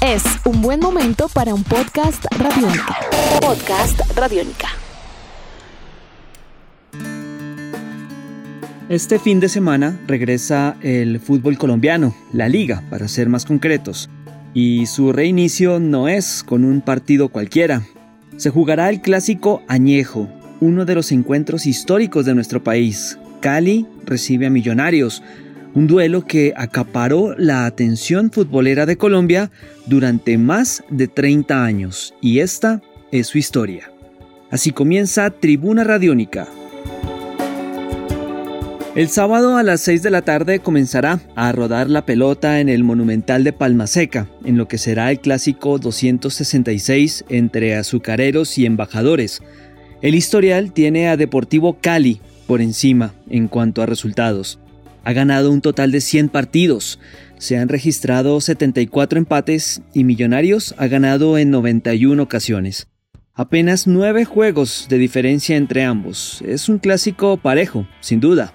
Es un buen momento para un podcast radiónica. Podcast radiónica. Este fin de semana regresa el fútbol colombiano, la liga, para ser más concretos. Y su reinicio no es con un partido cualquiera. Se jugará el clásico Añejo, uno de los encuentros históricos de nuestro país. Cali recibe a Millonarios, un duelo que acaparó la atención futbolera de Colombia durante más de 30 años, y esta es su historia. Así comienza Tribuna Radiónica. El sábado a las 6 de la tarde comenzará a rodar la pelota en el Monumental de Palma Seca, en lo que será el clásico 266 entre azucareros y embajadores. El historial tiene a Deportivo Cali por encima en cuanto a resultados. Ha ganado un total de 100 partidos. Se han registrado 74 empates y Millonarios ha ganado en 91 ocasiones. Apenas 9 juegos de diferencia entre ambos. Es un clásico parejo, sin duda.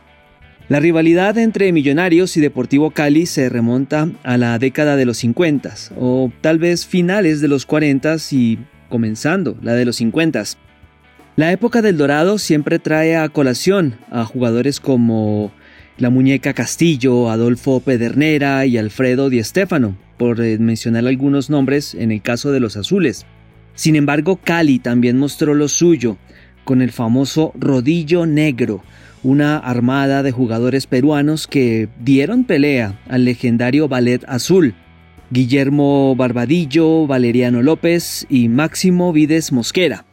La rivalidad entre Millonarios y Deportivo Cali se remonta a la década de los 50 o tal vez finales de los 40 y comenzando la de los 50. La época del Dorado siempre trae a colación a jugadores como la muñeca Castillo, Adolfo Pedernera y Alfredo Di Stéfano, por eh, mencionar algunos nombres en el caso de los azules. Sin embargo, Cali también mostró lo suyo, con el famoso Rodillo Negro, una armada de jugadores peruanos que dieron pelea al legendario Ballet Azul. Guillermo Barbadillo, Valeriano López y Máximo Vides Mosquera.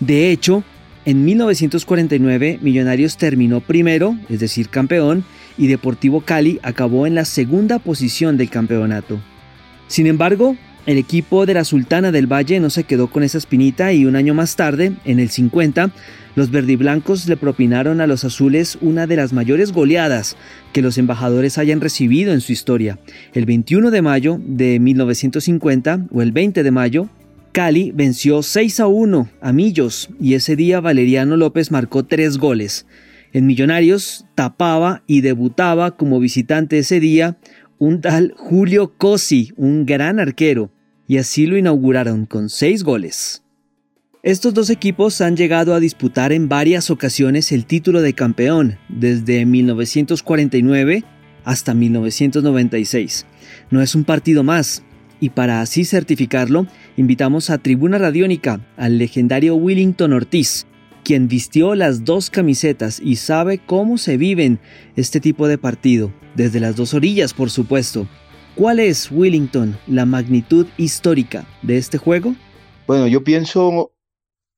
De hecho, en 1949, Millonarios terminó primero, es decir, campeón, y Deportivo Cali acabó en la segunda posición del campeonato. Sin embargo, el equipo de la Sultana del Valle no se quedó con esa espinita y un año más tarde, en el 50, los verdiblancos le propinaron a los azules una de las mayores goleadas que los embajadores hayan recibido en su historia. El 21 de mayo de 1950, o el 20 de mayo, Cali venció 6 a 1 a Millos y ese día Valeriano López marcó tres goles. En Millonarios tapaba y debutaba como visitante ese día un tal Julio Cosi, un gran arquero, y así lo inauguraron con seis goles. Estos dos equipos han llegado a disputar en varias ocasiones el título de campeón, desde 1949 hasta 1996. No es un partido más, y para así certificarlo, invitamos a Tribuna Radiónica al legendario Willington Ortiz, quien vistió las dos camisetas y sabe cómo se viven este tipo de partido, desde las dos orillas por supuesto. ¿Cuál es, Willington, la magnitud histórica de este juego? Bueno, yo pienso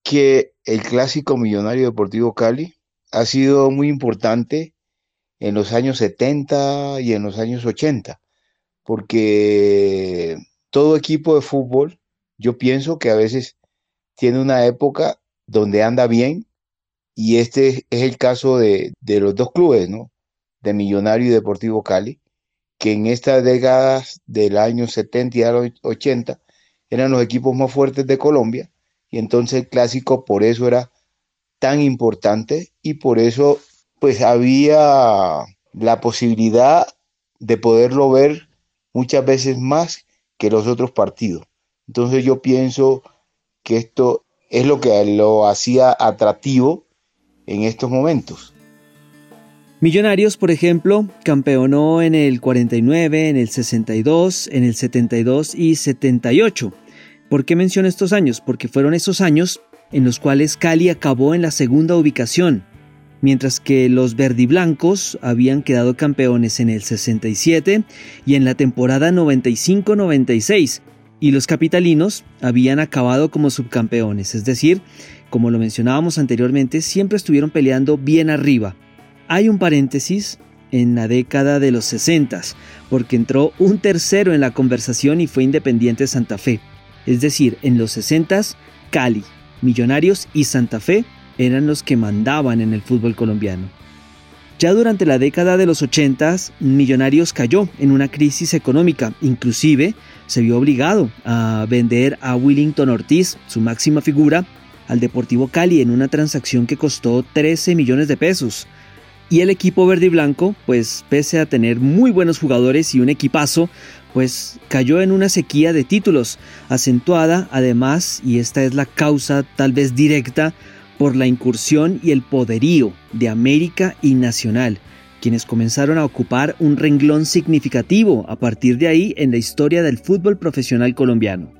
que el clásico millonario deportivo Cali ha sido muy importante en los años 70 y en los años 80, porque todo equipo de fútbol, yo pienso que a veces tiene una época donde anda bien y este es el caso de, los dos clubes, ¿no? De Millonario y Deportivo Cali, que en estas décadas del año 70 y 80 eran los equipos más fuertes de Colombia y entonces el clásico por eso era tan importante y por eso pues había la posibilidad de poderlo ver muchas veces más que los otros partidos. Entonces yo pienso que esto es lo que lo hacía atractivo en estos momentos. Millonarios, por ejemplo, campeonó en el 49, en el 62, en el 72 y 78. ¿Por qué menciono estos años? Porque fueron esos años en los cuales Cali acabó en la segunda ubicación, mientras que los verdiblancos habían quedado campeones en el 67 y en la temporada 95-96, y los capitalinos habían acabado como subcampeones, es decir, como lo mencionábamos anteriormente, siempre estuvieron peleando bien arriba. Hay un paréntesis en la década de los 60, porque entró un tercero en la conversación y fue Independiente Santa Fe. Es decir, en los 60, Cali, Millonarios y Santa Fe eran los que mandaban en el fútbol colombiano. Ya durante la década de los 80, Millonarios cayó en una crisis económica, inclusive se vio obligado a vender a Willington Ortiz, su máxima figura, al Deportivo Cali en una transacción que costó 13 millones de pesos. Y el equipo verde y blanco, pues pese a tener muy buenos jugadores y un equipazo, pues cayó en una sequía de títulos, acentuada además, y esta es la causa tal vez directa, por la incursión y el poderío de América y Nacional, quienes comenzaron a ocupar un renglón significativo a partir de ahí en la historia del fútbol profesional colombiano.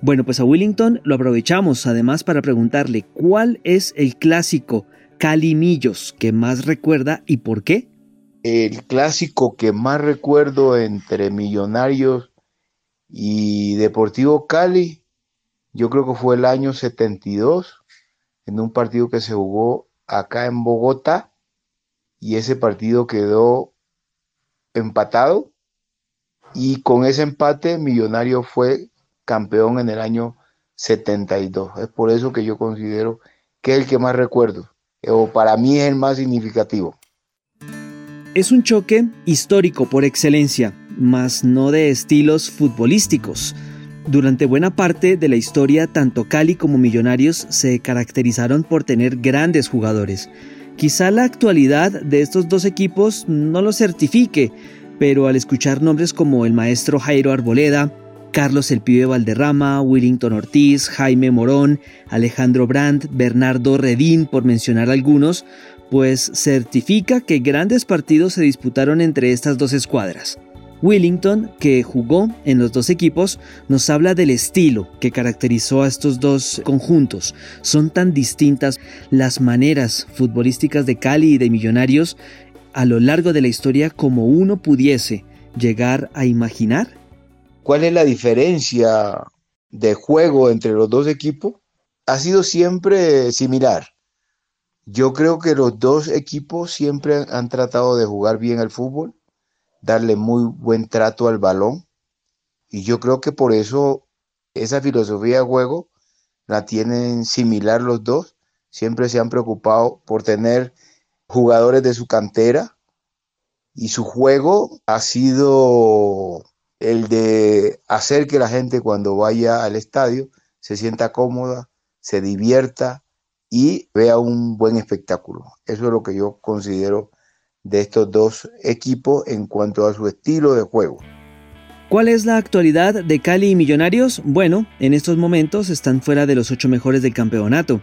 Bueno, pues a Willington lo aprovechamos además para preguntarle cuál es el clásico Calimillos que más recuerda y por qué. El clásico que más recuerdo entre Millonarios y Deportivo Cali, yo creo que fue el año 72, en un partido que se jugó acá en Bogotá, y ese partido quedó empatado, y con ese empate Millonario fue campeón en el año 72. Es por eso que yo considero que es el que más recuerdo, o para mí es el más significativo. Es un choque histórico por excelencia, mas no de estilos futbolísticos. Durante buena parte de la historia, tanto Cali como Millonarios se caracterizaron por tener grandes jugadores. Quizá la actualidad de estos dos equipos no lo certifique, pero al escuchar nombres como el maestro Jairo Arboleda, Carlos El Pibe Valderrama, Willington Ortiz, Jaime Morón, Alejandro Brandt, Bernardo Redín, por mencionar algunos, pues certifica que grandes partidos se disputaron entre estas dos escuadras. Willington, que jugó en los dos equipos, nos habla del estilo que caracterizó a estos dos conjuntos. Son tan distintas las maneras futbolísticas de Cali y de Millonarios a lo largo de la historia como uno pudiese llegar a imaginar. ¿Cuál es la diferencia de juego entre los dos equipos? Ha sido siempre similar. Yo creo que los dos equipos siempre han tratado de jugar bien al fútbol, darle muy buen trato al balón. Y yo creo que por eso esa filosofía de juego la tienen similar los dos. Siempre se han preocupado por tener jugadores de su cantera y su juego ha sido el de hacer que la gente cuando vaya al estadio se sienta cómoda, se divierta y vea un buen espectáculo. Eso es lo que yo considero de estos dos equipos en cuanto a su estilo de juego. ¿Cuál es la actualidad de Cali y Millonarios? Bueno, en estos momentos están fuera de los ocho mejores del campeonato.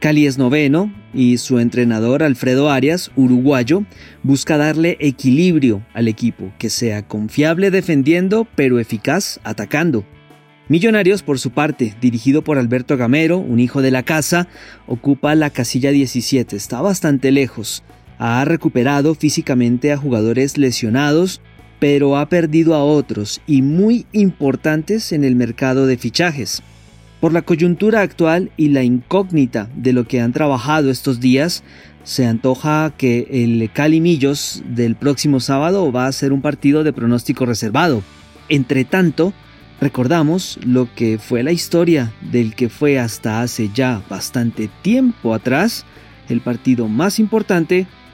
Cali es noveno y su entrenador Alfredo Arias, uruguayo, busca darle equilibrio al equipo, que sea confiable defendiendo pero eficaz atacando. Millonarios, por su parte, dirigido por Alberto Gamero, un hijo de la casa, ocupa la casilla 17, está bastante lejos. Ha recuperado físicamente a jugadores lesionados, pero ha perdido a otros y muy importantes en el mercado de fichajes. Por la coyuntura actual y la incógnita de lo que han trabajado estos días, se antoja que el Calimillos del próximo sábado va a ser un partido de pronóstico reservado. Entre tanto, recordamos lo que fue la historia del que fue hasta hace ya bastante tiempo atrás el partido más importante